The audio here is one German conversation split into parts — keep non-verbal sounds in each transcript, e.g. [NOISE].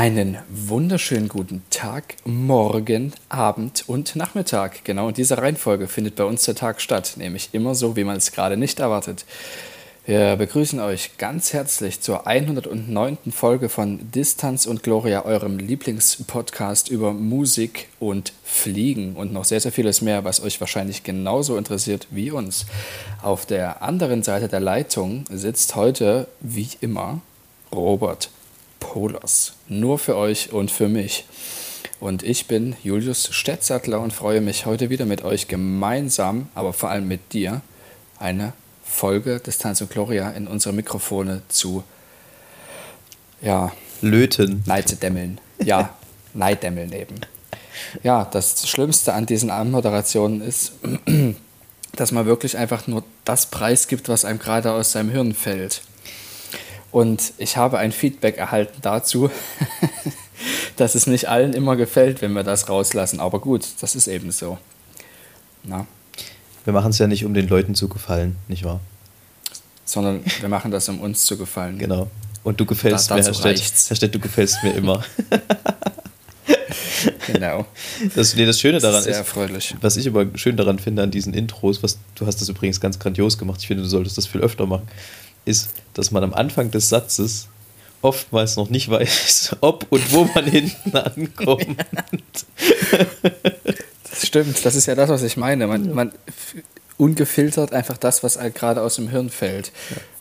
Einen wunderschönen guten Tag, Morgen, Abend und Nachmittag. Genau in dieser Reihenfolge findet bei uns der Tag statt, nämlich immer so, wie man es gerade nicht erwartet. Wir begrüßen euch ganz herzlich zur 109. Folge von Distanz und Gloria, eurem Lieblingspodcast über Musik und Fliegen und noch sehr, sehr vieles mehr, was euch wahrscheinlich genauso interessiert wie uns. Auf der anderen Seite der Leitung sitzt heute, wie immer, Robert Polos. Nur für euch und für mich. Und ich bin Julius Stettsattler und freue mich heute wieder mit euch gemeinsam, aber vor allem mit dir, eine Folge des Tanz und Gloria in unsere Mikrofone zu ja, löten. Neiddämmeln. Ja, [LAUGHS] Neiddämmeln eben. Ja, das Schlimmste an diesen Anmoderationen ist, [CLEARS THROAT] dass man wirklich einfach nur das preisgibt, was einem gerade aus seinem Hirn fällt. Und ich habe ein Feedback erhalten dazu, [LAUGHS] dass es nicht allen immer gefällt, wenn wir das rauslassen. Aber gut, das ist eben so. Na? Wir machen es ja nicht, um den Leuten zu gefallen, nicht wahr? Sondern wir machen das, um uns zu gefallen. Genau. Und du gefällst da, mir, Herr Stett, du gefällst mir immer. [LAUGHS] genau. Das, nee, das Schöne daran ist, sehr erfreulich. was ich aber schön daran finde an diesen Intros, was du hast das übrigens ganz grandios gemacht. Ich finde, du solltest das viel öfter machen ist, dass man am Anfang des Satzes oftmals noch nicht weiß, [LAUGHS] ob und wo man [LAUGHS] hinten ankommt. Das stimmt, das ist ja das, was ich meine. Man, man ungefiltert einfach das, was gerade aus dem Hirn fällt.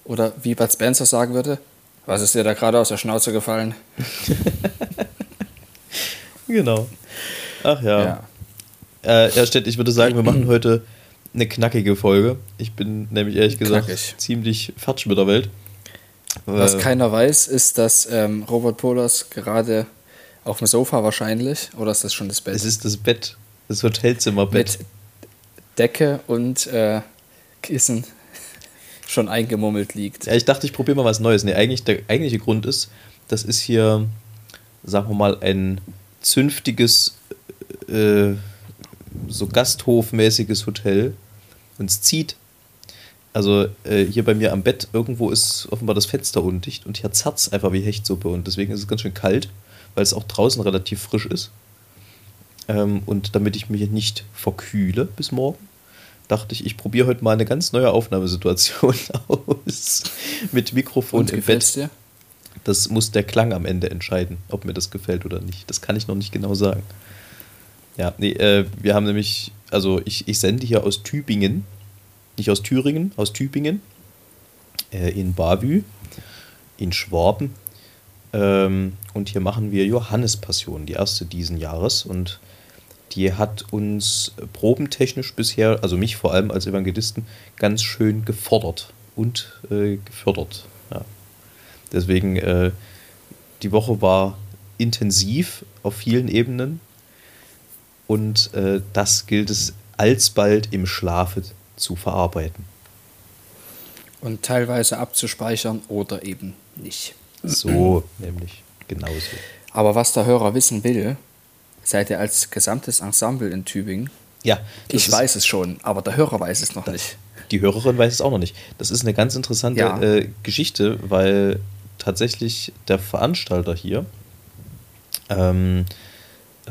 Oder wie Bud Spencer sagen würde, was ist dir da gerade aus der Schnauze gefallen? [LAUGHS] genau. Ach ja. ja. Äh, Herr Stett, ich würde sagen, wir machen [CLEARS THROAT] heute eine knackige Folge. Ich bin nämlich ehrlich gesagt Knackig. ziemlich fatsch mit der Welt. Was äh, keiner weiß, ist, dass ähm, Robert Polas gerade auf dem Sofa wahrscheinlich, oder ist das schon das Bett? Es ist das Bett, das Hotelzimmerbett. Mit Decke und äh, Kissen [LAUGHS] schon eingemummelt liegt. Ja, ich dachte, ich probiere mal was Neues. Nee, eigentlich, der eigentliche Grund ist, das ist hier, sagen wir mal, ein zünftiges äh, so gasthofmäßiges Hotel und es zieht. Also äh, hier bei mir am Bett irgendwo ist offenbar das Fenster undicht und hier zerrt es einfach wie Hechtsuppe und deswegen ist es ganz schön kalt, weil es auch draußen relativ frisch ist. Ähm, und damit ich mich nicht verkühle bis morgen, dachte ich, ich probiere heute mal eine ganz neue Aufnahmesituation [LAUGHS] aus mit Mikrofon und im Bett. Dir? Das muss der Klang am Ende entscheiden, ob mir das gefällt oder nicht. Das kann ich noch nicht genau sagen. Ja, nee, äh, wir haben nämlich, also ich, ich sende hier aus Tübingen, nicht aus Thüringen, aus Tübingen, äh, in Bavü, in Schwaben. Ähm, und hier machen wir Johannespassion, die erste diesen Jahres. Und die hat uns probentechnisch bisher, also mich vor allem als Evangelisten, ganz schön gefordert und äh, gefördert. Ja. Deswegen, äh, die Woche war intensiv auf vielen Ebenen und äh, das gilt es alsbald im Schlafe zu verarbeiten. Und teilweise abzuspeichern oder eben nicht. So, nämlich genauso. Aber was der Hörer wissen will, seid ihr als gesamtes Ensemble in Tübingen? Ja. Ich weiß es schon, aber der Hörer weiß es noch nicht. Die Hörerin weiß es auch noch nicht. Das ist eine ganz interessante ja. äh, Geschichte, weil tatsächlich der Veranstalter hier ähm,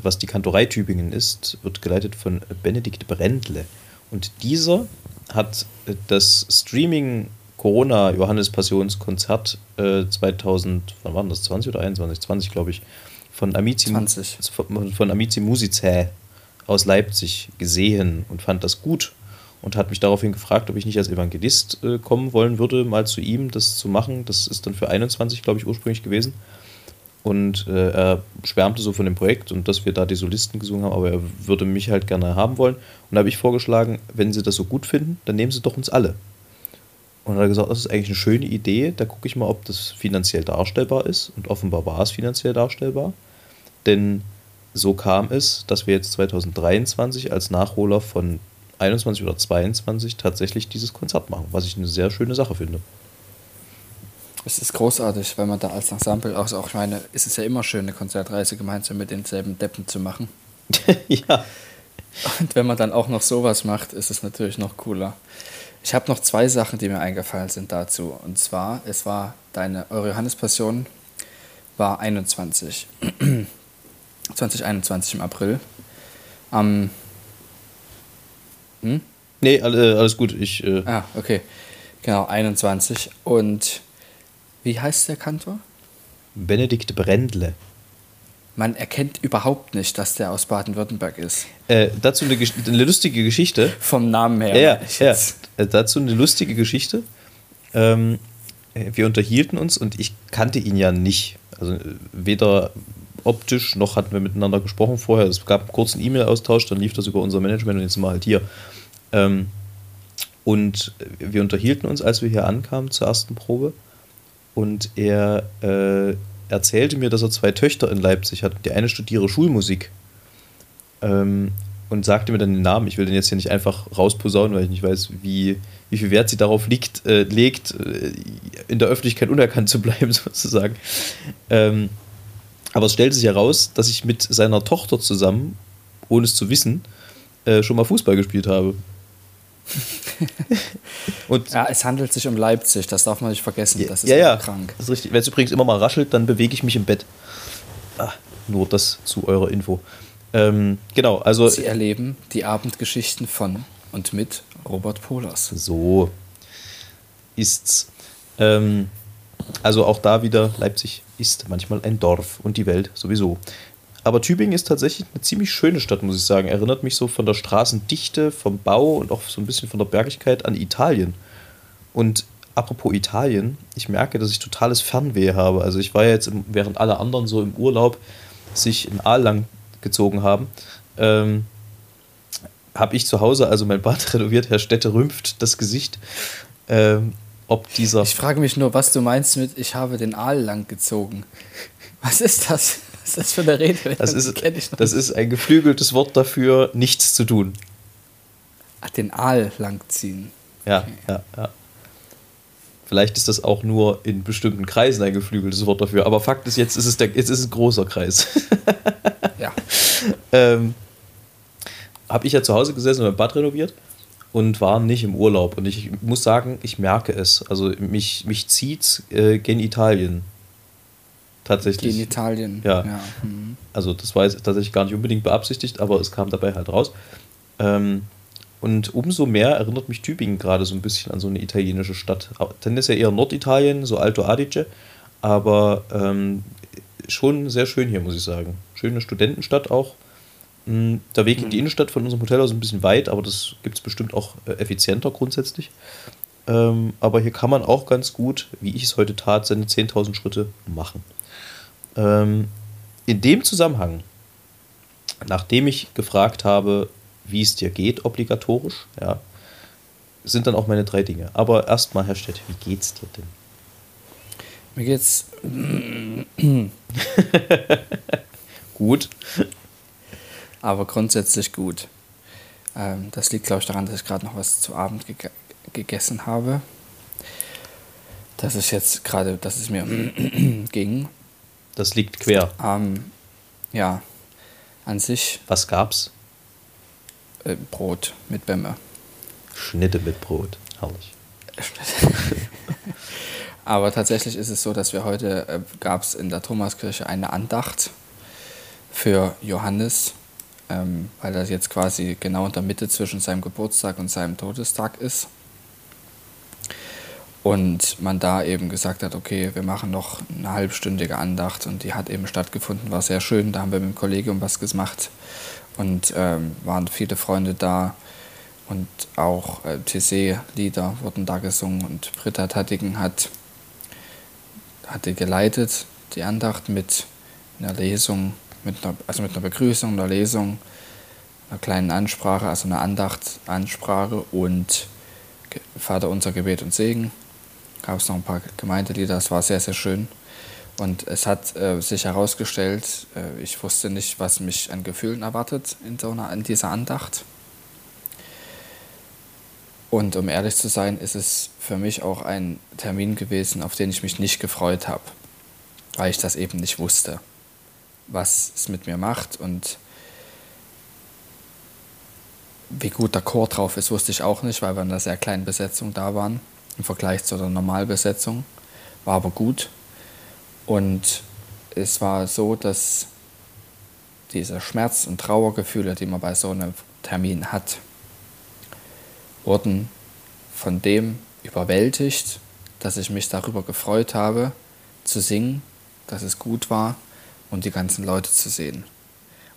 was die Kantorei Tübingen ist, wird geleitet von Benedikt Brendle. Und dieser hat äh, das Streaming Corona Johannes Passionskonzert äh, 2000, wann war das, 20 oder 21? 20, glaube ich, von Amici, 20. von, von Amici Musicae aus Leipzig gesehen und fand das gut und hat mich daraufhin gefragt, ob ich nicht als Evangelist äh, kommen wollen würde, mal zu ihm das zu machen. Das ist dann für 21, glaube ich, ursprünglich gewesen. Und äh, er schwärmte so von dem Projekt und dass wir da die Solisten gesungen haben, aber er würde mich halt gerne haben wollen. Und da habe ich vorgeschlagen, wenn Sie das so gut finden, dann nehmen Sie doch uns alle. Und er hat gesagt, das ist eigentlich eine schöne Idee, da gucke ich mal, ob das finanziell darstellbar ist. Und offenbar war es finanziell darstellbar. Denn so kam es, dass wir jetzt 2023 als Nachholer von 21 oder 22 tatsächlich dieses Konzert machen, was ich eine sehr schöne Sache finde. Es ist großartig, weil man da als Ensemble auch, auch ich meine, es ist ja immer schön, eine Konzertreise gemeinsam mit denselben Deppen zu machen. [LAUGHS] ja. Und wenn man dann auch noch sowas macht, ist es natürlich noch cooler. Ich habe noch zwei Sachen, die mir eingefallen sind dazu. Und zwar, es war deine, eure Johannespassion war 21. 2021 [CLEARS THROAT] im April. Am. hm? Nee, alles gut. Ich, äh ah, okay. Genau, 21. Und wie heißt der Kantor? Benedikt Brendle. Man erkennt überhaupt nicht, dass der aus Baden-Württemberg ist. Äh, dazu eine, eine, lustige Geschichte. Vom Namen her. Ja, ja. Äh, dazu eine lustige Geschichte. Ähm, wir unterhielten uns und ich kannte ihn ja nicht. Also äh, weder optisch noch hatten wir miteinander gesprochen vorher. Es gab einen kurzen E-Mail-Austausch, dann lief das über unser Management und jetzt sind wir halt hier. Ähm, und wir unterhielten uns, als wir hier ankamen zur ersten Probe. Und er äh, erzählte mir, dass er zwei Töchter in Leipzig hat. Die eine studiere Schulmusik. Ähm, und sagte mir dann den Namen. Ich will den jetzt hier nicht einfach rausposaunen, weil ich nicht weiß, wie, wie viel Wert sie darauf liegt, äh, legt, äh, in der Öffentlichkeit unerkannt zu bleiben, [LAUGHS] sozusagen. Ähm, aber es stellte sich heraus, dass ich mit seiner Tochter zusammen, ohne es zu wissen, äh, schon mal Fußball gespielt habe. [LAUGHS] und ja, es handelt sich um Leipzig, das darf man nicht vergessen. Das ist ja, ja, krank. Das ist richtig. Wenn es übrigens immer mal raschelt, dann bewege ich mich im Bett. Ah, nur das zu eurer Info. Ähm, genau, also. Sie erleben die Abendgeschichten von und mit Robert Polas. So ist's. Ähm, also auch da wieder, Leipzig ist manchmal ein Dorf und die Welt sowieso. Aber Tübingen ist tatsächlich eine ziemlich schöne Stadt, muss ich sagen. Erinnert mich so von der Straßendichte, vom Bau und auch so ein bisschen von der Bergigkeit an Italien. Und apropos Italien, ich merke, dass ich totales Fernweh habe. Also ich war ja jetzt, während alle anderen so im Urlaub sich in Aal lang gezogen haben, ähm, habe ich zu Hause also mein Bad [LAUGHS] renoviert. Herr Städte rümpft das Gesicht. Ähm, ob dieser. Ich frage mich nur, was du meinst mit, ich habe den Aal lang gezogen. Was ist das? Ist das für eine Rede? Das, ist, das ist ein geflügeltes Wort dafür, nichts zu tun. Ach, den Aal langziehen. Ja, okay. ja, ja. Vielleicht ist das auch nur in bestimmten Kreisen ein geflügeltes Wort dafür. Aber Fakt ist, jetzt ist es, der, jetzt ist es ein großer Kreis. [LAUGHS] ja. ähm, Habe ich ja zu Hause gesessen und mein Bad renoviert und war nicht im Urlaub. Und ich muss sagen, ich merke es. Also mich, mich zieht äh, gen Italien. Tatsächlich. Gen Italien. Ja. ja. Mhm. Also das war jetzt tatsächlich gar nicht unbedingt beabsichtigt, aber es kam dabei halt raus. Ähm, und umso mehr erinnert mich Tübingen gerade so ein bisschen an so eine italienische Stadt. Tendenziell eher Norditalien, so Alto Adige, aber ähm, schon sehr schön hier, muss ich sagen. Schöne Studentenstadt auch. Hm, der Weg in die mhm. Innenstadt von unserem Hotel aus ist ein bisschen weit, aber das gibt es bestimmt auch äh, effizienter grundsätzlich. Ähm, aber hier kann man auch ganz gut, wie ich es heute tat, seine 10.000 Schritte machen. Ähm, in dem Zusammenhang, nachdem ich gefragt habe, wie es dir geht, obligatorisch, ja, sind dann auch meine drei Dinge. Aber erstmal, Herr Stett, wie geht's dir denn? Mir geht's [LAUGHS] gut aber grundsätzlich gut. Ähm, das liegt, glaube ich, daran, dass ich gerade noch was zu Abend ge gegessen habe. Dass ich jetzt gerade, dass es mir [CLEARS THROAT] ging. Das liegt quer. Ähm, ja, an sich. Was gab's? Äh, Brot mit Bämme. Schnitte mit Brot, herrlich. [LAUGHS] Aber tatsächlich ist es so, dass wir heute äh, gab es in der Thomaskirche eine Andacht für Johannes ähm, weil das jetzt quasi genau in der Mitte zwischen seinem Geburtstag und seinem Todestag ist. Und man da eben gesagt hat, okay, wir machen noch eine halbstündige Andacht und die hat eben stattgefunden, war sehr schön. Da haben wir mit dem Kollegium was gemacht und ähm, waren viele Freunde da und auch äh, TC-Lieder wurden da gesungen und Britta Tattigen hat, hatte geleitet die Andacht mit einer Lesung mit einer, also mit einer Begrüßung, einer Lesung, einer kleinen Ansprache, also einer Andacht, Ansprache und Vater unser Gebet und Segen. Gab es noch ein paar Gemeindelieder, das war sehr, sehr schön. Und es hat äh, sich herausgestellt, äh, ich wusste nicht, was mich an Gefühlen erwartet in, so einer, in dieser Andacht. Und um ehrlich zu sein, ist es für mich auch ein Termin gewesen, auf den ich mich nicht gefreut habe, weil ich das eben nicht wusste, was es mit mir macht und wie gut der Chor drauf ist, wusste ich auch nicht, weil wir in einer sehr kleinen Besetzung da waren im Vergleich zu der Normalbesetzung. War aber gut. Und es war so, dass diese Schmerz- und Trauergefühle, die man bei so einem Termin hat, wurden von dem überwältigt, dass ich mich darüber gefreut habe, zu singen, dass es gut war und die ganzen Leute zu sehen.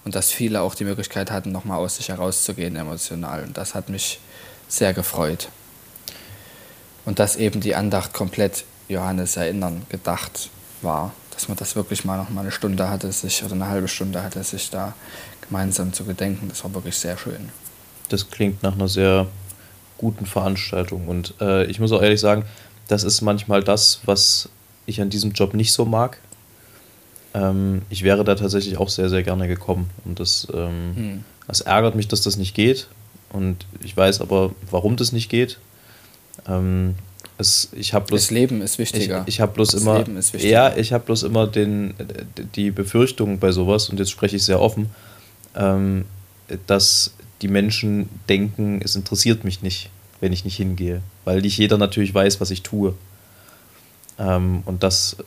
Und dass viele auch die Möglichkeit hatten, nochmal aus sich herauszugehen emotional. Und das hat mich sehr gefreut. Und dass eben die Andacht komplett Johannes erinnern gedacht war. Dass man das wirklich mal noch mal eine Stunde hatte, sich oder eine halbe Stunde hatte, sich da gemeinsam zu gedenken. Das war wirklich sehr schön. Das klingt nach einer sehr guten Veranstaltung. Und äh, ich muss auch ehrlich sagen, das ist manchmal das, was ich an diesem Job nicht so mag. Ähm, ich wäre da tatsächlich auch sehr, sehr gerne gekommen. Und das, ähm, hm. das ärgert mich, dass das nicht geht. Und ich weiß aber, warum das nicht geht. Ähm, es, ich bloß, das Leben ist wichtiger. Ich, ich habe bloß das immer, ja, ich habe bloß immer den, die Befürchtung bei sowas, und jetzt spreche ich sehr offen, ähm, dass die Menschen denken, es interessiert mich nicht, wenn ich nicht hingehe, weil nicht jeder natürlich weiß, was ich tue. Ähm, und das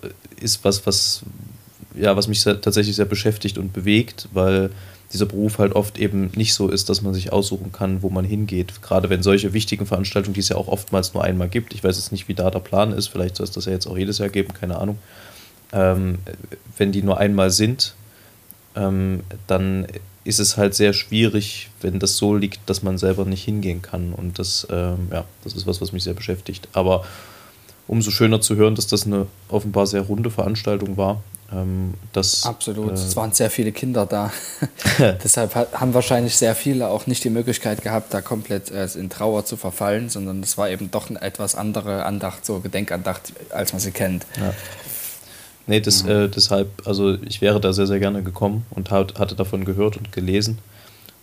ist was, was, ja, was mich sehr, tatsächlich sehr beschäftigt und bewegt, weil dieser Beruf halt oft eben nicht so ist, dass man sich aussuchen kann, wo man hingeht. Gerade wenn solche wichtigen Veranstaltungen, die es ja auch oftmals nur einmal gibt, ich weiß jetzt nicht, wie da der Plan ist, vielleicht soll es das ja jetzt auch jedes Jahr geben, keine Ahnung. Ähm, wenn die nur einmal sind, ähm, dann ist es halt sehr schwierig, wenn das so liegt, dass man selber nicht hingehen kann. Und das, ähm, ja, das ist was, was mich sehr beschäftigt. Aber umso schöner zu hören, dass das eine offenbar sehr runde Veranstaltung war. Ähm, das, Absolut, äh, es waren sehr viele Kinder da. [LAUGHS] [LAUGHS] Deshalb haben wahrscheinlich sehr viele auch nicht die Möglichkeit gehabt, da komplett äh, in Trauer zu verfallen, sondern es war eben doch eine etwas andere Andacht, so Gedenkandacht, als man sie kennt. Ja. Nee, das, mhm. äh, deshalb, also ich wäre da sehr, sehr gerne gekommen und hat, hatte davon gehört und gelesen.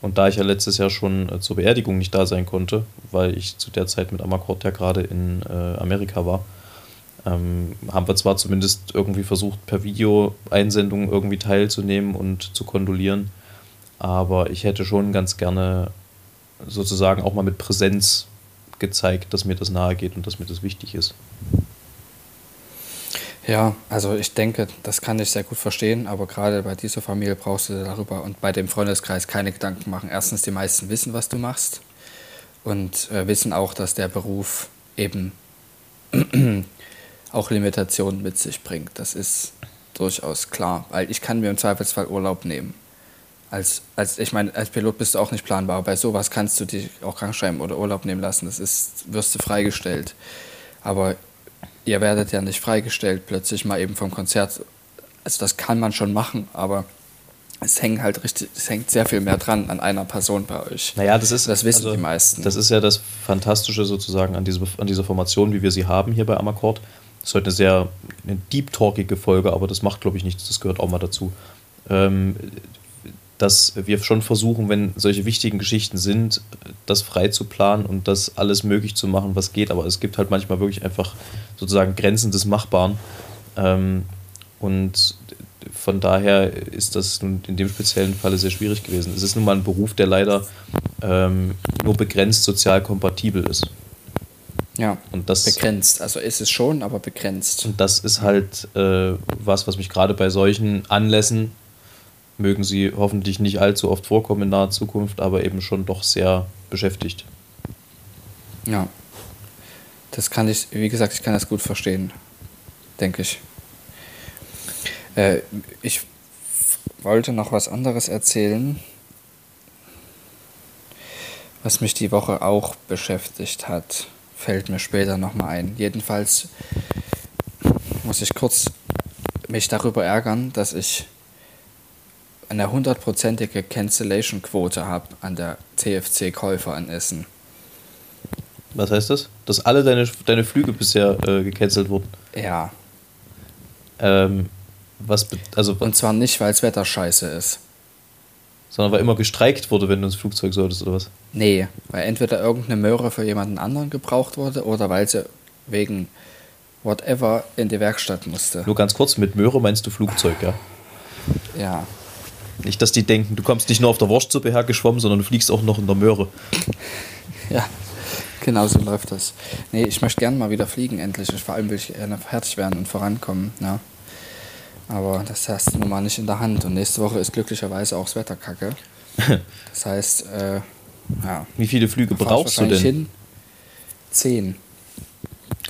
Und da ich ja letztes Jahr schon äh, zur Beerdigung nicht da sein konnte, weil ich zu der Zeit mit Amakort ja gerade in äh, Amerika war, ähm, haben wir zwar zumindest irgendwie versucht, per Videoeinsendung irgendwie teilzunehmen und zu kondolieren, aber ich hätte schon ganz gerne sozusagen auch mal mit Präsenz gezeigt, dass mir das nahe geht und dass mir das wichtig ist. Ja, also ich denke, das kann ich sehr gut verstehen, aber gerade bei dieser Familie brauchst du darüber und bei dem Freundeskreis keine Gedanken machen. Erstens, die meisten wissen, was du machst und äh, wissen auch, dass der Beruf eben auch Limitationen mit sich bringt. Das ist durchaus klar, weil ich kann mir im Zweifelsfall Urlaub nehmen. Als, als, ich meine, als Pilot bist du auch nicht planbar. Bei sowas kannst du dich auch krankschreiben oder Urlaub nehmen lassen. Das ist, wirst du freigestellt. Aber ihr werdet ja nicht freigestellt plötzlich mal eben vom Konzert. Also das kann man schon machen, aber es hängt halt richtig, es hängt sehr viel mehr dran an einer Person bei euch. Naja, das ist, das wissen also, die meisten. Das ist ja das Fantastische sozusagen an, diese, an dieser Formation, wie wir sie haben hier bei Amakord. Das ist heute eine sehr eine deep talkige Folge, aber das macht, glaube ich, nichts. Das gehört auch mal dazu. Ähm, dass wir schon versuchen, wenn solche wichtigen Geschichten sind, das frei zu planen und das alles möglich zu machen, was geht. Aber es gibt halt manchmal wirklich einfach sozusagen Grenzen des Machbaren. Ähm, und von daher ist das nun in dem speziellen Falle sehr schwierig gewesen. Es ist nun mal ein Beruf, der leider ähm, nur begrenzt sozial kompatibel ist. Ja, und das, begrenzt. Also ist es schon, aber begrenzt. Und das ist halt äh, was, was mich gerade bei solchen Anlässen mögen sie hoffentlich nicht allzu oft vorkommen in naher Zukunft, aber eben schon doch sehr beschäftigt. Ja. Das kann ich, wie gesagt, ich kann das gut verstehen, denke ich. Äh, ich wollte noch was anderes erzählen, was mich die Woche auch beschäftigt hat. Fällt mir später nochmal ein. Jedenfalls muss ich kurz mich darüber ärgern, dass ich eine hundertprozentige Cancellation-Quote habe an der TFC-Käufer in Essen. Was heißt das? Dass alle deine, deine Flüge bisher äh, gecancelt wurden? Ja. Ähm, was, also, Und zwar nicht, weil das Wetter scheiße ist. Sondern weil immer gestreikt wurde, wenn du ins Flugzeug solltest oder was? Nee, weil entweder irgendeine Möhre für jemanden anderen gebraucht wurde oder weil sie wegen whatever in die Werkstatt musste. Nur ganz kurz, mit Möhre meinst du Flugzeug, ja? Ja. Nicht, dass die denken, du kommst nicht nur auf der Wurstsuppe hergeschwommen, sondern du fliegst auch noch in der Möhre. [LAUGHS] Ja, genau so läuft das. Nee, ich möchte gerne mal wieder fliegen, endlich. Vor allem will ich gerne fertig werden und vorankommen. Ja. Aber das hast du nun mal nicht in der Hand. Und nächste Woche ist glücklicherweise auch das Wetter kacke. [LAUGHS] Das heißt, äh, ja. Wie viele Flüge brauchst du denn? Hin. Zehn.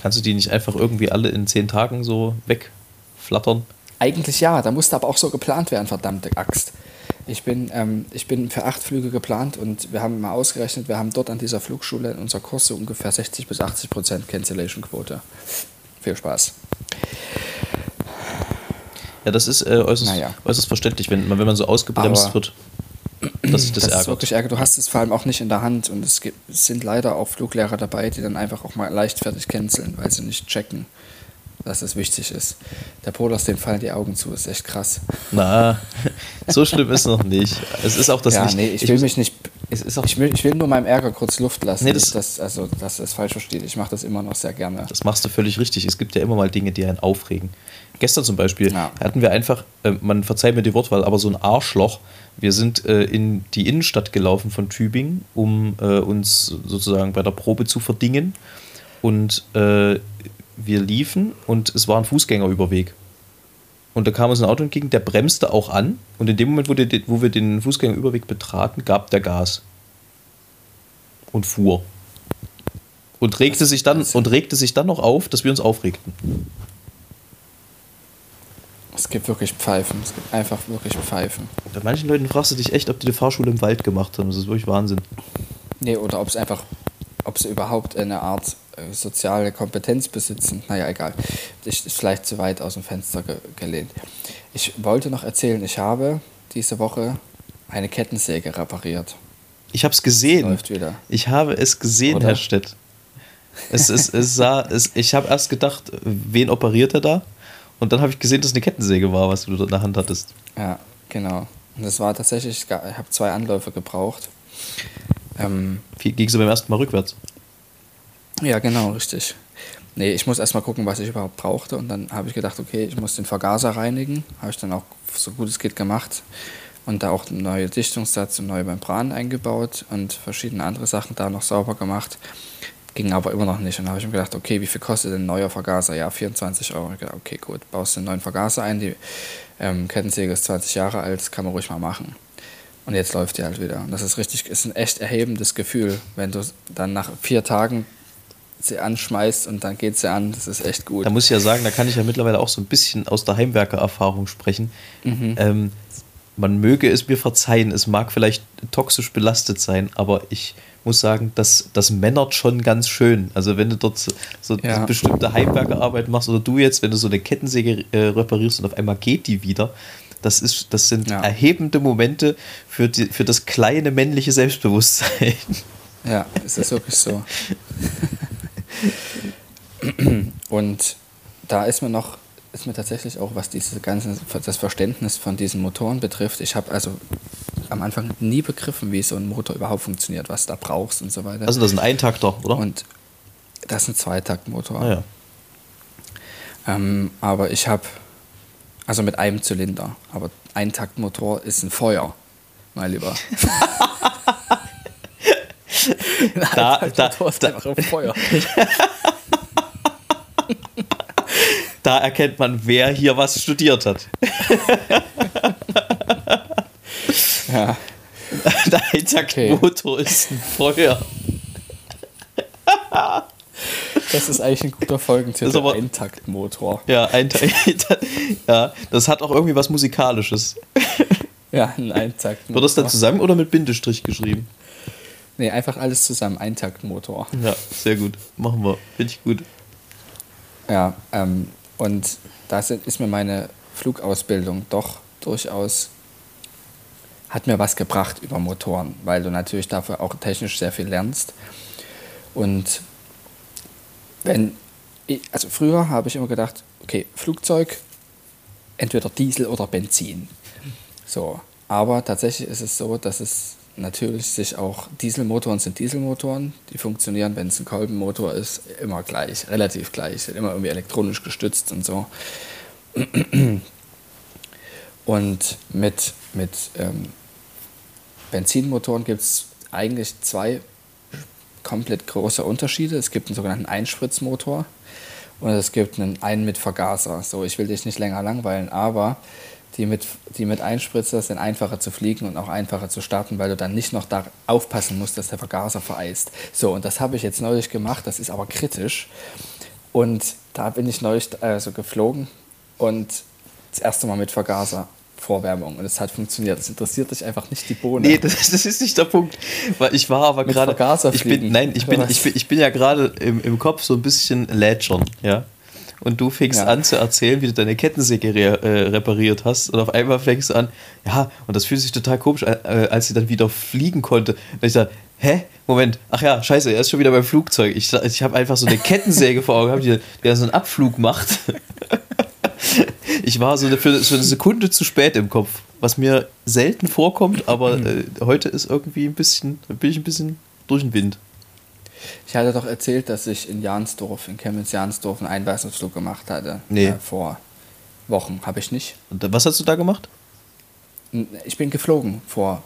Kannst du die nicht einfach irgendwie alle in zehn Tagen so wegflattern? Eigentlich ja, da musste aber auch so geplant werden, verdammte Axt. Ich bin, ähm, ich bin für acht Flüge geplant und wir haben mal ausgerechnet, wir haben dort an dieser Flugschule in unserer Kurs so ungefähr 60 bis 80 Prozent Cancellation-Quote. Viel Spaß. Ja, das ist äh, äußerst, Naja. äußerst verständlich, wenn man, wenn man so ausgebremst Aber- wird, dass sich das, Das, ist ärgert. wirklich ärgerlich. Du hast es vor allem auch nicht in der Hand und es, gibt, es sind leider auch Fluglehrer dabei, die dann einfach auch mal leichtfertig canceln, weil sie nicht checken, dass es wichtig ist. Der Polas, dem fallen die Augen zu, ist echt krass. Na, so schlimm ist es noch nicht. Es ist auch das ja, nicht. nee, ich will mich nicht. Es ist auch, Ich will, ich will nur meinem Ärger kurz Luft lassen. Nee, das- dass, also, dass das falsch versteht. Ich mache das immer noch sehr gerne. das machst du völlig richtig. Es gibt ja immer mal Dinge, die einen aufregen. Gestern zum Beispiel Ja. hatten wir einfach, äh, man verzeiht mir die Wortwahl, aber so ein Arschloch. Wir sind äh, in die Innenstadt gelaufen von Tübingen, um äh, uns sozusagen bei der Probe zu verdingen. Und äh, wir liefen und es war ein Fußgängerüberweg. Und da kam uns ein Auto entgegen, der bremste auch an. Und in dem Moment, wo, der, wo wir den Fußgängerüberweg betraten, gab der Gas. Und fuhr. Und regte, sich dann, und regte sich dann noch auf, dass wir uns aufregten. Es gibt wirklich Pfeifen. Es gibt einfach wirklich Pfeifen. Bei manchen Leuten fragst du dich echt, ob die die Fahrschule im Wald gemacht haben. Das ist wirklich Wahnsinn. Nee, oder ob es einfach, ob sie überhaupt eine Art äh, soziale Kompetenz besitzen. Naja, egal. Ich ist vielleicht zu weit aus dem Fenster ge gelehnt. Ich wollte noch erzählen, ich habe diese Woche eine Kettensäge repariert. Ich habe es gesehen. Läuft wieder. Ich habe es gesehen, Oder? Herr Stett. Es, es, es sah, es, ich habe erst gedacht, wen operiert er da? Und dann habe ich gesehen, dass es eine Kettensäge war, was du in der Hand hattest. Ja, genau. Und das war tatsächlich, ich habe zwei Anläufe gebraucht. Ähm, Wie Ging es beim ersten Mal rückwärts? Ja, genau, richtig. Nee, ich muss erstmal gucken, was ich überhaupt brauchte. Und dann habe ich gedacht, okay, ich muss den Vergaser reinigen. Habe ich dann auch so gut es geht gemacht. Und da auch einen neuen Dichtungssatz und neue Membran eingebaut und verschiedene andere Sachen da noch sauber gemacht. Ging aber immer noch nicht. Und dann habe ich mir gedacht, okay, wie viel kostet denn ein neuer Vergaser? Ja, 24 Euro. Ich gedacht, okay, gut, baust einen neuen Vergaser ein. Die ähm, Kettensäge ist 20 Jahre alt, das kann man ruhig mal machen. Und jetzt läuft die halt wieder. Und das ist richtig, ist ein echt erhebendes Gefühl, wenn du dann nach vier Tagen sie anschmeißt und dann geht sie an. Das ist echt gut. Da muss ich ja sagen, da kann ich ja mittlerweile auch so ein bisschen aus der Heimwerkererfahrung sprechen. Ähm, man möge es mir verzeihen, es mag vielleicht toxisch belastet sein, aber ich muss sagen, das, das männert schon ganz schön. Also wenn du dort so, so Ja. bestimmte Heimwerkerarbeit machst oder du jetzt, wenn du so eine Kettensäge äh, reparierst und auf einmal geht die wieder, das, ist, das sind Ja. erhebende Momente für, die, für das kleine männliche Selbstbewusstsein. Ja, ist wirklich so. [LAUGHS] Und da ist mir noch, ist mir tatsächlich auch, was diese ganze, das Verständnis von diesen Motoren betrifft. Ich habe also am Anfang nie begriffen, wie so ein Motor überhaupt funktioniert, was du da brauchst und so weiter. Also das ist ein Eintakter, oder? und das ist ein Zweitaktmotor. ah, ja. Ähm, aber ich habe, also mit einem Zylinder, aber Eintaktmotor ist ein Feuer, mein Lieber. [LAUGHS] Da- da- ist da- einfach ein Feuer. [LAUGHS] Da erkennt man, wer hier was studiert hat. Ja, [LAUGHS] Der Eintaktmotor ist ein Feuer. das ist eigentlich ein guter Folgentitel. Aber- Eintaktmotor. Ja, ein, [LAUGHS] ja, das hat auch irgendwie was Musikalisches. Ja, ein Eintaktmotor. Wird das dann zusammen oder mit Bindestrich geschrieben? Nee, einfach alles zusammen. Eintaktmotor. Ja, sehr gut. Machen wir. Finde ich gut. Ja, ähm, und da ist mir meine Flugausbildung doch durchaus, hat mir was gebracht über Motoren, weil du natürlich dafür auch technisch sehr viel lernst. Und wenn, also früher habe ich immer gedacht, okay, Flugzeug, entweder Diesel oder Benzin. So, Aber tatsächlich ist es so, dass es natürlich sich auch Dieselmotoren sind Dieselmotoren, die funktionieren, wenn es ein Kolbenmotor ist, immer gleich, relativ gleich, sind immer irgendwie elektronisch gestützt und so. Und mit, mit ähm, Benzinmotoren gibt es eigentlich zwei komplett große Unterschiede. Es gibt einen sogenannten Einspritzmotor und es gibt einen, einen mit Vergaser. So, ich will dich nicht länger langweilen, aber die mit, die mit Einspritzer sind einfacher zu fliegen und auch einfacher zu starten, weil du dann nicht noch da aufpassen musst, dass der Vergaser vereist. So, und das habe ich jetzt neulich gemacht, das ist aber kritisch. Und da bin ich neulich also geflogen und das erste Mal mit Vergaser. Vorwärmung und es hat funktioniert. Das interessiert dich einfach nicht die Bohne. Nee, das, [LAUGHS] das ist nicht der Punkt. Weil ich war aber gerade. Ich bin, nein, ich bin, ich bin, ich bin ja gerade im, im Kopf so ein bisschen lätschern, ja und du fängst ja. an zu erzählen, wie du deine Kettensäge re äh, repariert hast und auf einmal fängst du an, ja, und das fühlt sich total komisch, äh, als sie dann wieder fliegen konnte. Und ich sage, hä? Moment, ach ja, scheiße, er ist schon wieder beim Flugzeug. Ich, ich habe einfach so eine Kettensäge vor Augen, die, die so einen Abflug macht. ich war so eine, für, für eine Sekunde zu spät im Kopf, was mir selten vorkommt, aber äh, heute ist irgendwie ein bisschen, bin ich ein bisschen durch den Wind. Ich hatte doch erzählt, dass ich in Jansdorf, in Chemnitz-Jansdorf, einen Einweisungsflug gemacht hatte. Nee. Äh, vor Wochen. Habe ich nicht. Und was hast du da gemacht? Ich bin geflogen vor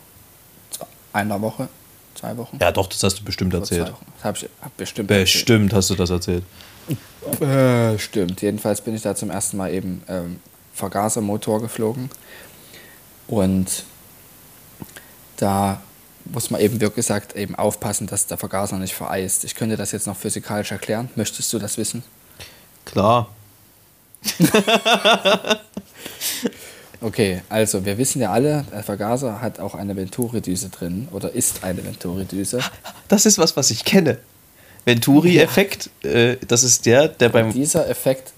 einer Woche, zwei Wochen. Ja, doch, das hast du bestimmt erzählt. Das habe ich hab bestimmt Bestimmt erzählt. hast du das erzählt. Äh, stimmt. Jedenfalls bin ich da zum ersten Mal eben ähm, Vergasermotor geflogen. Und da muss man eben, wie gesagt, eben aufpassen, dass der Vergaser nicht vereist. Ich könnte das jetzt noch physikalisch erklären. Möchtest du das wissen? Klar. [LAUGHS] okay, also wir wissen ja alle, der Vergaser hat auch eine Venturi-Düse drin oder ist eine Venturi-Düse. Das ist was, was ich kenne. Venturi-Effekt, ja. äh, das ist der, der beim. Dieser Effekt.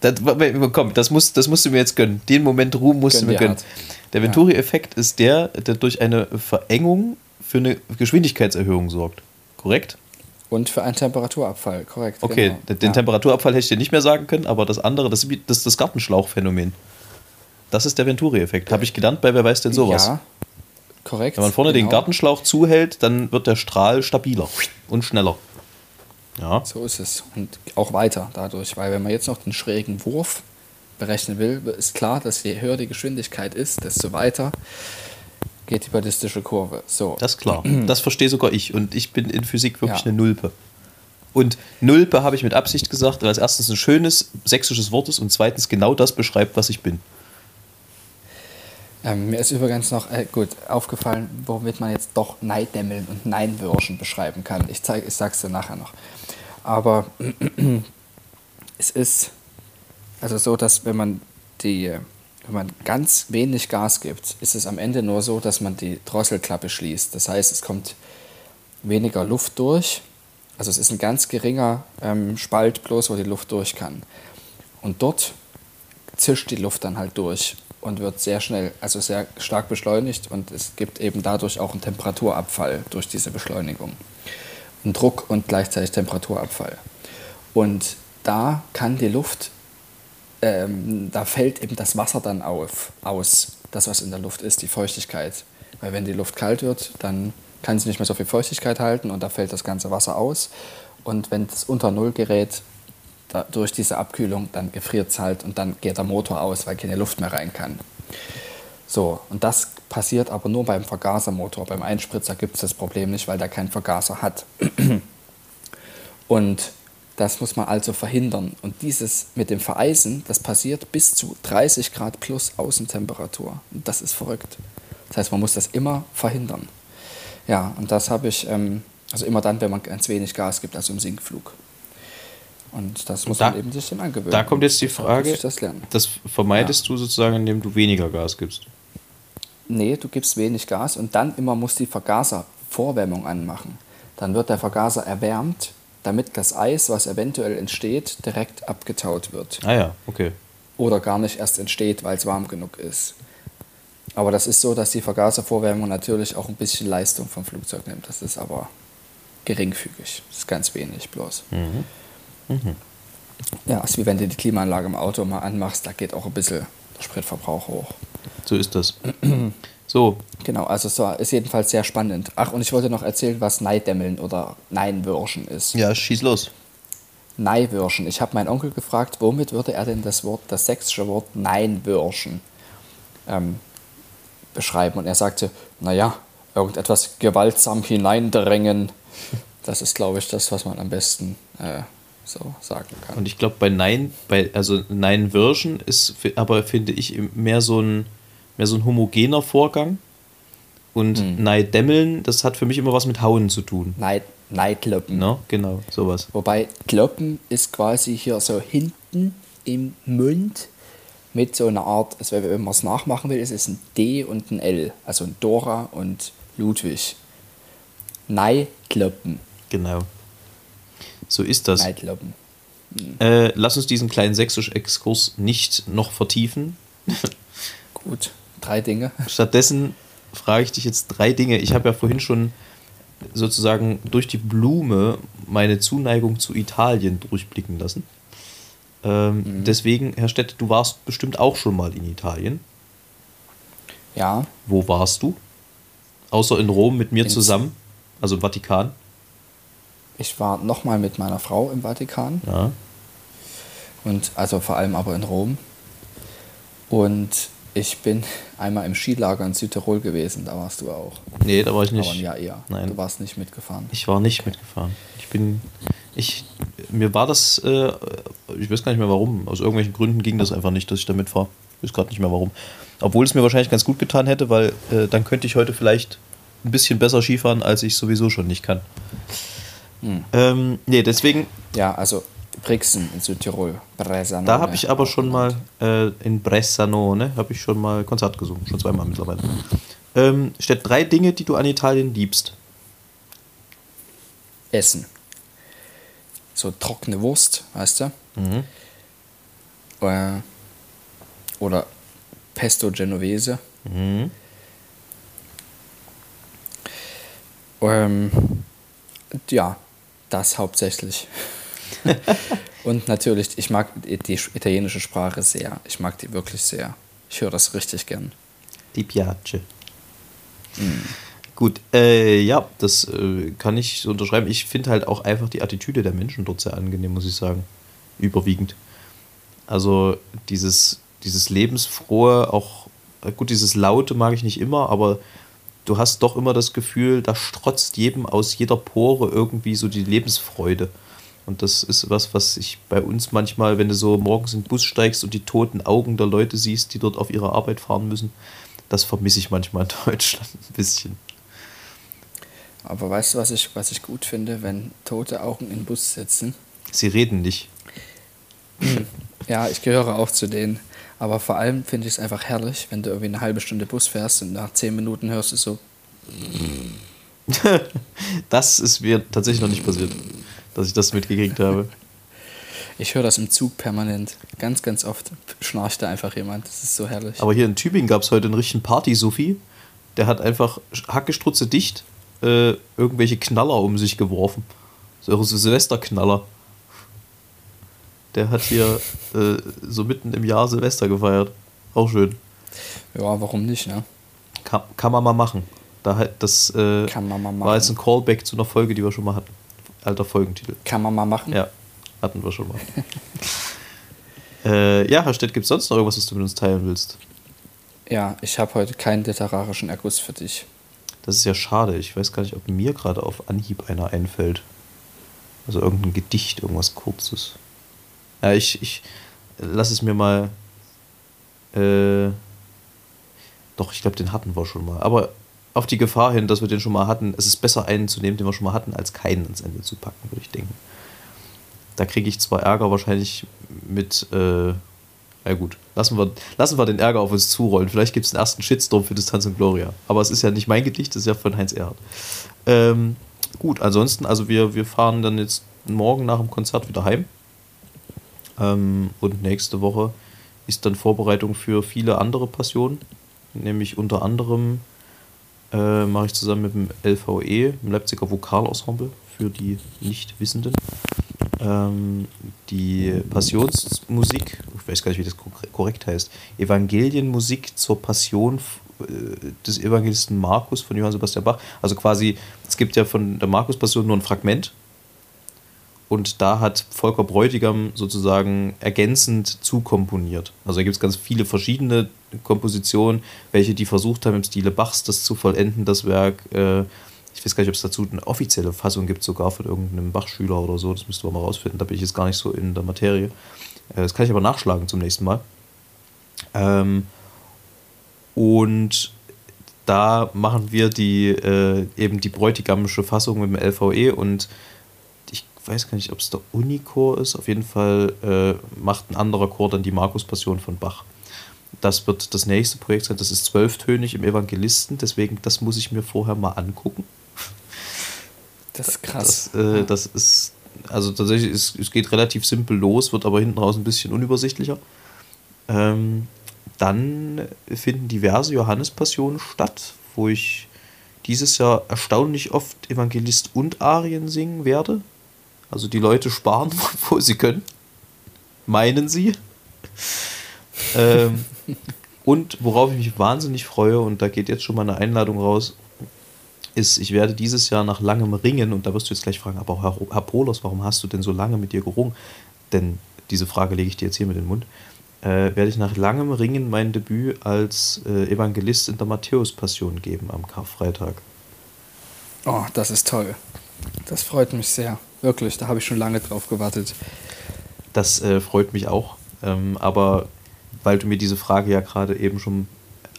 Das, komm, das, muss, das musst du mir jetzt gönnen. Den Moment Ruhm musst Gönn du mir gönnen. Hart. Der Venturi-Effekt ist der, der durch eine Verengung für eine Geschwindigkeitserhöhung sorgt. Korrekt? Und für einen Temperaturabfall, korrekt. Okay, genau. den ja. Temperaturabfall hätte ich dir nicht mehr sagen können, aber das andere, das ist das, das Gartenschlauchphänomen. Das ist der Venturi-Effekt. Habe ich gelernt bei Wer weiß denn sowas? Ja, korrekt. Wenn man vorne genau. den Gartenschlauch zuhält, dann wird der Strahl stabiler und schneller. Ja. So ist es. Und auch weiter dadurch, weil wenn man jetzt noch den schrägen Wurf berechnen will, ist klar, dass je höher die Geschwindigkeit ist, desto weiter geht die ballistische Kurve. So. Das ist klar. [CLEARS THROAT] Das verstehe sogar ich. Und ich bin in Physik wirklich ja. eine Nulpe. Und Nulpe habe ich mit Absicht gesagt, weil es erstens ein schönes sächsisches Wort ist und zweitens genau das beschreibt, was ich bin. Ähm, mir ist übrigens noch äh, gut aufgefallen, womit man jetzt doch Neidämmeln und Neinwürschen beschreiben kann. Ich, zeig, ich sag's dir nachher noch. Aber [CLEARS THROAT] es ist also so, dass wenn man die wenn man ganz wenig Gas gibt, ist es am Ende nur so, dass man die Drosselklappe schließt. Das heißt, es kommt weniger Luft durch. Also es ist ein ganz geringer ähm, Spalt bloß, wo die Luft durch kann. Und dort zischt die Luft dann halt durch und wird sehr schnell, also sehr stark beschleunigt und es gibt eben dadurch auch einen Temperaturabfall durch diese Beschleunigung. Ein Druck und gleichzeitig Temperaturabfall. Und da kann die Luft ähm, da fällt eben das Wasser dann auf, aus, das was in der Luft ist, die Feuchtigkeit. Weil wenn die Luft kalt wird, dann kann sie nicht mehr so viel Feuchtigkeit halten und da fällt das ganze Wasser aus. Und wenn es unter Null gerät, da, durch diese Abkühlung, dann gefriert es halt und dann geht der Motor aus, weil keine Luft mehr rein kann. So, und das passiert aber nur beim Vergasermotor. Beim Einspritzer gibt es das Problem nicht, weil der keinen Vergaser hat. [CLEARS THROAT] Und das muss man also verhindern. Und dieses mit dem Vereisen, das passiert bis zu 30 Grad plus Außentemperatur. Und das ist verrückt. Das heißt, man muss das immer verhindern. Ja, und das habe ich, ähm, also immer dann, wenn man ganz wenig Gas gibt, also im Sinkflug. Und das muss da, man eben sich dann angewöhnen. Da kommt jetzt die Frage, das, das, vermeidest ja. du sozusagen, indem du weniger Gas gibst? Nee, du gibst wenig Gas und dann immer muss die Vergaser-Vorwärmung anmachen. Dann wird der Vergaser erwärmt damit das Eis, was eventuell entsteht, direkt abgetaut wird. Ah ja, okay. Oder gar nicht erst entsteht, weil es warm genug ist. Aber das ist so, dass die Vergaservorwärmung natürlich auch ein bisschen Leistung vom Flugzeug nimmt. Das ist aber geringfügig. Das ist ganz wenig bloß. Mhm. Mhm. Ja, ist wie wenn du die Klimaanlage im Auto mal anmachst, da geht auch ein bisschen der Spritverbrauch hoch. So ist das. [CLEARS THROAT] So, Genau, also es war- ist jedenfalls sehr spannend. Ach, und ich wollte noch erzählen, was Neidämmeln oder Neinwürschen ist. ja, schieß los. Neiwürschen. Ich habe meinen Onkel gefragt, womit würde er denn das Wort, das sächsische Wort Neinwürschen ähm, beschreiben? Und er sagte, naja, irgendetwas gewaltsam hineindrängen. Das ist, glaube ich, das, was man am besten äh, so sagen kann. Und ich glaube, bei Nein, bei, also Nein Wirschen ist aber, finde ich, mehr so ein, mehr so ein homogener Vorgang. Und Hm. Nein Dämmeln, das hat für mich immer was mit Hauen zu tun. Neid, Neidloppen. Ne? Genau, sowas. Wobei Kloppen ist quasi hier so hinten im Mund mit so einer Art, also wenn man es nachmachen will, ist es ein D und ein L. Also ein Dora und Ludwig. Neidloppen. Genau. So ist das. Neidloppen. Äh, lass uns diesen kleinen Sächsisch-Exkurs nicht noch vertiefen. Gut. Drei Dinge. Stattdessen frage ich dich jetzt drei Dinge. Ich habe ja vorhin schon sozusagen durch die Blume meine Zuneigung zu Italien durchblicken lassen. Ähm, Deswegen, Herr Stett, du warst bestimmt auch schon mal in Italien. Ja, Wo warst du? Außer in Rom mit mir In- zusammen, also im Vatikan. ich war nochmal mit meiner Frau im Vatikan. Ja. Und also vor allem aber in Rom. Und ich bin einmal im Skilager in Südtirol gewesen, da warst du auch. Nee, da war ich nicht. Aber Jahr eher. Nein. Du warst nicht mitgefahren. Ich war nicht mitgefahren. Ich bin. Ich. Mir war das. Äh, ich weiß gar nicht mehr warum. Aus irgendwelchen Gründen ging das einfach nicht, dass ich da mitfahre. Ich weiß gerade nicht mehr warum. Obwohl es mir wahrscheinlich ganz gut getan hätte, weil äh, dann könnte ich heute vielleicht ein bisschen besser Skifahren, als ich sowieso schon nicht kann. Ähm, nee, deswegen, Ja, also Brixen in Südtirol. Bressanone. da habe ich aber schon mal äh, in Bressanone, habe ich schon mal Konzert gesungen, schon zweimal mittlerweile. Ähm, steht drei Dinge, die du an Italien liebst. Essen. So trockene Wurst, weißt du? Mhm. Äh, oder Pesto Genovese. Mhm. Ähm, ja, das hauptsächlich. [LAUGHS] Und natürlich, ich mag die die italienische Sprache sehr. Ich mag die wirklich sehr. Ich höre das richtig gern. Di piace. Gut, äh, ja, das äh, kann ich so unterschreiben. Ich finde halt auch einfach die Attitüde der Menschen dort sehr angenehm, muss ich sagen. Überwiegend. Also dieses, dieses lebensfrohe, auch, gut, dieses Laute mag ich nicht immer, aber du hast doch immer das Gefühl, da strotzt jedem aus jeder Pore irgendwie so die Lebensfreude. Und das ist was, was ich bei uns manchmal, wenn du so morgens in den Bus steigst und die toten Augen der Leute siehst, die dort auf ihre Arbeit fahren müssen, das vermisse ich manchmal in [LAUGHS] Deutschland ein bisschen. Aber weißt du, was ich, was ich gut finde, wenn tote Augen im Bus sitzen? Sie reden nicht. Ja, ich gehöre auch zu denen. Aber vor allem finde ich es einfach herrlich, wenn du irgendwie eine halbe Stunde Bus fährst und nach zehn Minuten hörst du so, [LAUGHS] Das ist mir tatsächlich noch nicht passiert, dass ich das mitgekriegt habe. ich höre das im Zug permanent. Ganz, ganz oft schnarcht da einfach jemand. Das ist so herrlich. Aber hier in Tübingen gab es heute einen richtigen Party-Sufi. Der hat einfach hackestrutze dicht äh, irgendwelche Knaller um sich geworfen. So Silvesterknaller. Der hat hier äh, so mitten im Jahr Silvester gefeiert. Auch schön. ja, warum nicht, ne? Kann, kann man mal machen. Da halt das äh, war jetzt ein Callback zu einer Folge, die wir schon mal hatten. Alter Folgentitel. Kann man mal machen. Ja, hatten wir schon mal. [LAUGHS] äh, ja, Herr Stett, gibt es sonst noch irgendwas, was du mit uns teilen willst? Ja, ich habe heute keinen literarischen Erguss für dich. Das ist ja schade. Ich weiß gar nicht, ob mir gerade auf Anhieb einer einfällt. Also irgendein Gedicht, irgendwas Kurzes. Ja, ich, ich lass es mir mal. Äh, doch, ich glaube, den hatten wir schon mal. Aber auf die Gefahr hin, dass wir den schon mal hatten, es ist besser, einen zu nehmen, den wir schon mal hatten, als keinen ins Ende zu packen, würde ich denken. Da kriege ich zwar Ärger wahrscheinlich mit. Äh, ja gut, lassen wir, lassen wir den Ärger auf uns zurollen. Vielleicht gibt es einen ersten Shitstorm für Distanz und Gloria. Aber es ist ja nicht mein Gedicht, es ist ja von Heinz Erhardt. Ähm, gut, ansonsten, also wir, wir fahren dann jetzt morgen nach dem Konzert wieder heim. Ähm, und nächste Woche ist dann Vorbereitung für viele andere Passionen. Nämlich unter anderem äh, mache ich zusammen mit dem LVE, dem Leipziger Vokalensemble, für die Nichtwissenden, ähm, die Passionsmusik, ich weiß gar nicht, wie das korre- korrekt heißt, Evangelienmusik zur Passion f- des Evangelisten Markus von Johann Sebastian Bach. Also quasi, es gibt ja von der Markus-Passion nur ein Fragment. Und da hat Volker Bräutigam sozusagen ergänzend zukomponiert. Also da gibt es ganz viele verschiedene Kompositionen, welche die versucht haben, im Stile Bachs das zu vollenden, das Werk. Äh, ich weiß gar nicht, ob es dazu eine offizielle Fassung gibt, sogar von irgendeinem Bachschüler oder so. Das müsste man mal rausfinden. Da bin ich jetzt gar nicht so in der Materie. Äh, das kann ich aber nachschlagen zum nächsten Mal. Ähm, und da machen wir die äh, eben die bräutigamische Fassung mit dem LVE und weiß gar nicht, ob es der Unichor ist. Auf jeden Fall äh, macht ein anderer Chor dann die Markus-Passion von Bach. Das wird das nächste Projekt sein. Das ist zwölftönig im Evangelisten, deswegen das muss ich mir vorher mal angucken. Das ist krass. Das, äh, das ist, also tatsächlich, ist, es geht relativ simpel los, wird aber hinten raus ein bisschen unübersichtlicher. Ähm, dann finden diverse Johannespassionen statt, wo ich dieses Jahr erstaunlich oft Evangelist und Arien singen werde. Also die Leute sparen, [LAUGHS] wo sie können. Meinen sie. ähm, und worauf ich mich wahnsinnig freue, und da geht jetzt schon mal eine Einladung raus, ist, ich werde dieses Jahr nach langem Ringen, und da wirst du jetzt gleich fragen, aber Herr, Herr Polos, warum hast du denn so lange mit dir gerungen? Denn diese Frage lege ich dir jetzt hier mit in den Mund. Äh, werde ich nach langem Ringen mein Debüt als äh, Evangelist in der Matthäus-Passion geben am Karfreitag. Oh, das ist toll. Das freut mich sehr. Wirklich, da habe ich schon lange drauf gewartet. Das äh, freut mich auch. Ähm, aber weil du mir diese Frage ja gerade eben schon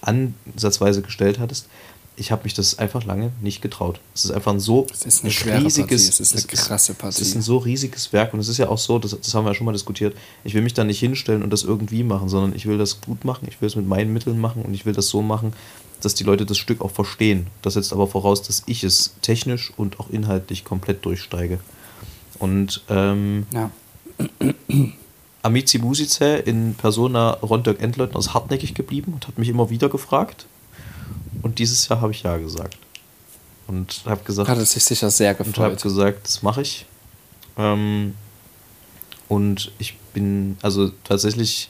ansatzweise gestellt hattest, ich habe mich das einfach lange nicht getraut. Es ist einfach ein so eine riesiges. Es ist eine krasse Partie. Es ist ein so riesiges Werk und es ist ja auch so, das, das haben wir ja schon mal diskutiert. Ich will mich da nicht hinstellen und das irgendwie machen, sondern ich will das gut machen. Ich will es mit meinen Mitteln machen und ich will das so machen, dass die Leute das Stück auch verstehen. Das setzt aber voraus, dass ich es technisch und auch inhaltlich komplett durchsteige. Und ähm, ja. Amici Musice in Persona Rondirk Endleutner ist hartnäckig geblieben und hat mich immer wieder gefragt. Und dieses Jahr habe ich ja gesagt. Und habe gesagt. Hat es sich sicher sehr gefreut. Und habe gesagt, das mache ich. Ähm, und ich bin, also tatsächlich,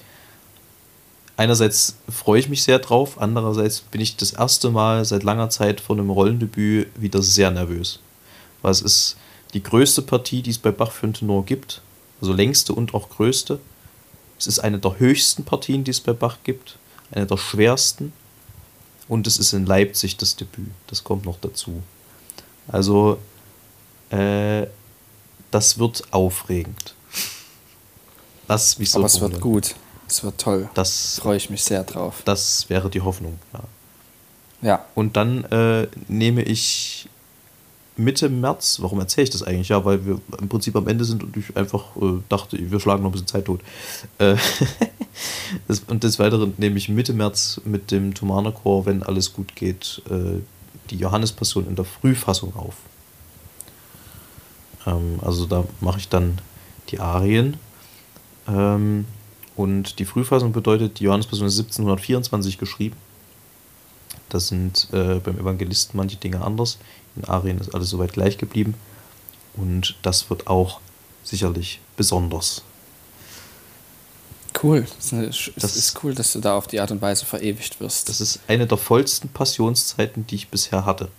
einerseits freue ich mich sehr drauf, andererseits bin ich das erste Mal seit langer Zeit vor einem Rollendebüt wieder sehr nervös. Weil es ist die größte Partie, die es bei Bach für einen Tenor gibt. Also längste und auch größte. Es ist eine der höchsten Partien, die es bei Bach gibt. Eine der schwersten. Und es ist in Leipzig das Debüt. Das kommt noch dazu. Also, äh, das wird aufregend. Lass mich so Aber es wird gut. Es wird toll. Das freue ich mich sehr drauf. Das wäre die Hoffnung. Ja. ja. Und dann äh, nehme ich Mitte März, warum erzähle ich das eigentlich? Ja, weil wir im Prinzip am Ende sind und ich einfach äh, dachte, wir schlagen noch ein bisschen Zeit tot. Äh, [LAUGHS] das, und des Weiteren nehme ich Mitte März mit dem Thomaner Chor, wenn alles gut geht, äh, die Johannespassion in der Frühfassung auf. Ähm, also da mache ich dann die Arien. Ähm, und die Frühfassung bedeutet, die Johannespassion ist 1724 geschrieben. Da sind äh, beim Evangelisten manche Dinge anders. In Arien ist alles soweit gleich geblieben. Und das wird auch sicherlich besonders. Cool. Das ist, eine, das ist cool, dass du da auf die Art und Weise verewigt wirst. Das ist eine der vollsten Passionszeiten, die ich bisher hatte.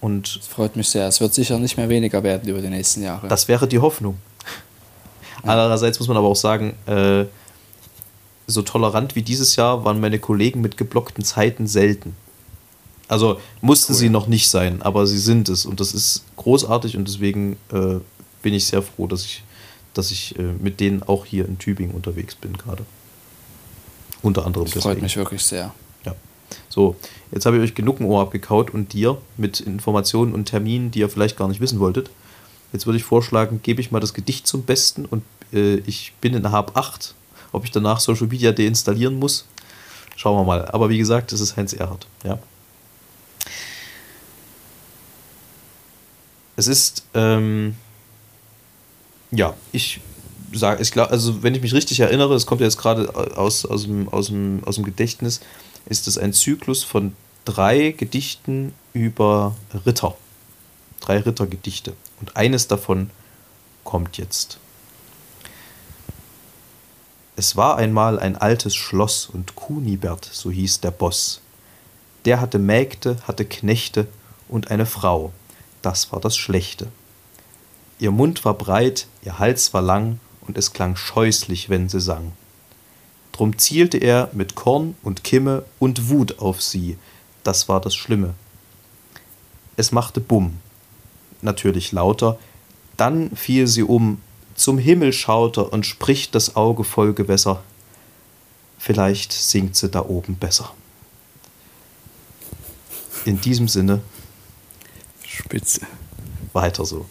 Und das freut mich sehr. Es wird sicher nicht mehr weniger werden über die nächsten Jahre. Das wäre die Hoffnung. Andererseits muss man aber auch sagen, äh, so tolerant wie dieses Jahr waren meine Kollegen mit geblockten Zeiten selten. Also mussten cool. sie noch nicht sein, aber sie sind es und das ist großartig und deswegen äh, bin ich sehr froh, dass ich, dass ich äh, mit denen auch hier in Tübingen unterwegs bin gerade. Unter anderem das deswegen. freut mich wirklich sehr. Ja. So, jetzt habe ich euch genug ein Ohr abgekaut und dir mit Informationen und Terminen, die ihr vielleicht gar nicht wissen wolltet. Jetzt würde ich vorschlagen, gebe ich mal das Gedicht zum Besten und äh, ich bin in Hab 8. Ob ich danach Social Media deinstallieren muss, schauen wir mal. Aber wie gesagt, es ist Heinz Erhardt. Ja. Es ist, ähm, ja, ich sage, ich glaube, also wenn ich mich richtig erinnere, es kommt jetzt gerade aus, aus, dem, aus, dem, aus dem Gedächtnis, ist es ein Zyklus von drei Gedichten über Ritter. Drei Rittergedichte. Und eines davon kommt jetzt. Es war einmal ein altes Schloss und Kunibert, so hieß der Boss. Der hatte Mägde, hatte Knechte und eine Frau. Das war das Schlechte. Ihr Mund war breit, ihr Hals war lang, und es klang scheußlich, wenn sie sang. Drum zielte er mit Korn und Kimme und Wut auf sie, das war das Schlimme. Es machte Bumm, natürlich lauter, dann fiel sie um, zum Himmel schaut er und spricht das Auge voll Gewässer. Vielleicht singt sie da oben besser. In diesem Sinne. Spitze. Weiter so.